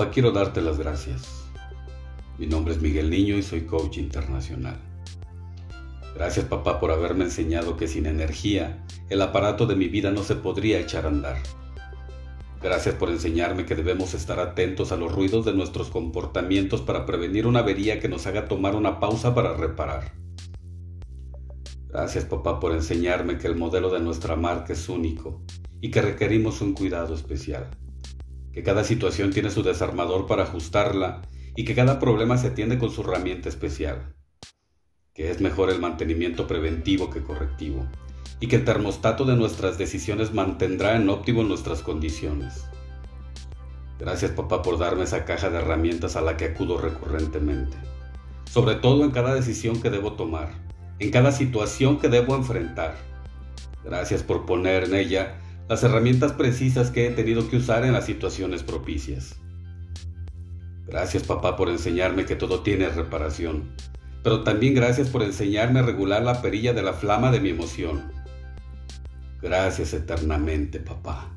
Papá, quiero darte las gracias. Mi nombre es Miguel Niño y soy coach internacional. Gracias papá por haberme enseñado que sin energía el aparato de mi vida no se podría echar a andar. Gracias por enseñarme que debemos estar atentos a los ruidos de nuestros comportamientos para prevenir una avería que nos haga tomar una pausa para reparar. Gracias papá por enseñarme que el modelo de nuestra marca es único y que requerimos un cuidado especial. Que cada situación tiene su desarmador para ajustarla y que cada problema se atiende con su herramienta especial. Que es mejor el mantenimiento preventivo que correctivo y que el termostato de nuestras decisiones mantendrá en óptimo nuestras condiciones. Gracias papá por darme esa caja de herramientas a la que acudo recurrentemente, sobre todo en cada decisión que debo tomar, en cada situación que debo enfrentar. Gracias por poner en ella las herramientas precisas que he tenido que usar en las situaciones propicias. Gracias papá por enseñarme que todo tiene reparación, pero también gracias por enseñarme a regular la perilla de la flama de mi emoción Gracias eternamente, papá.